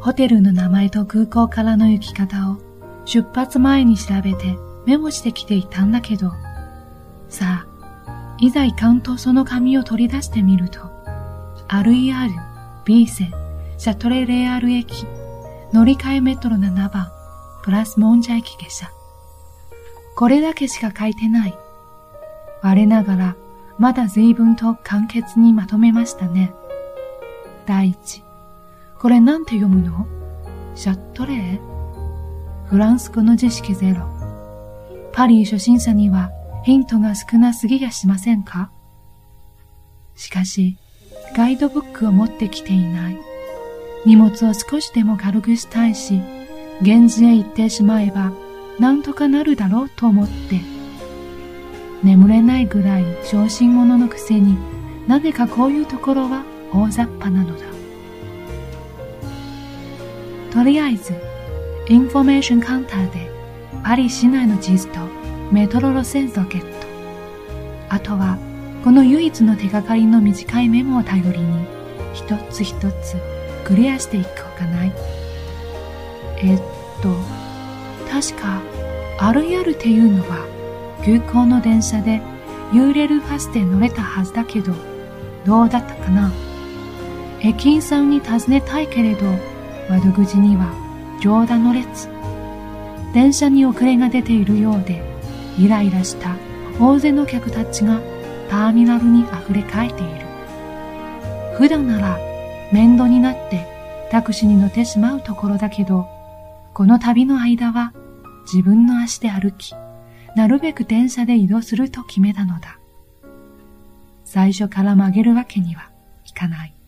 ホテルの名前と空港からの行き方を出発前に調べてメモしてきていたんだけど、さあ、いざ行かんとその紙を取り出してみると、RER、B 線、シャトレレーアル駅、乗り換えメトロ7番、プラスモンジャ駅下車。これだけしか書いてない。我ながら、まだ随分と簡潔にまとめましたね。第一。これなんて読むの？シャットレー？フランス語の知識ゼロ。パリ初心者にはヒントが少なすぎやしませんか？しかし、ガイドブックを持ってきていない。荷物を少しでも軽くしたいし、現地へ行ってしまえば、なんとかなるだろうと思って、眠れないぐらい小心者のくせになぜかこういうところは大雑把なのだ。とりあえず、インフォメーションカウンターでパリ市内の地図とメトロ路線図をゲット。あとは、この唯一の手がかりの短いメモを頼りに、一つ一つクリアしていこうかない。えっと、確か、あるやるっていうのは、空港の電車でユーレルファスで乗れたはずだけど、どうだったかな駅員さんに尋ねたいけれど、窓口には長蛇の列。電車に遅れが出ているようで、イライラした大勢の客たちがターミナルに溢れかえている。普段なら面倒になってタクシーに乗ってしまうところだけど、この旅の間は自分の足で歩き、なるべく電車で移動すると決めたのだ。最初から曲げるわけにはいかない。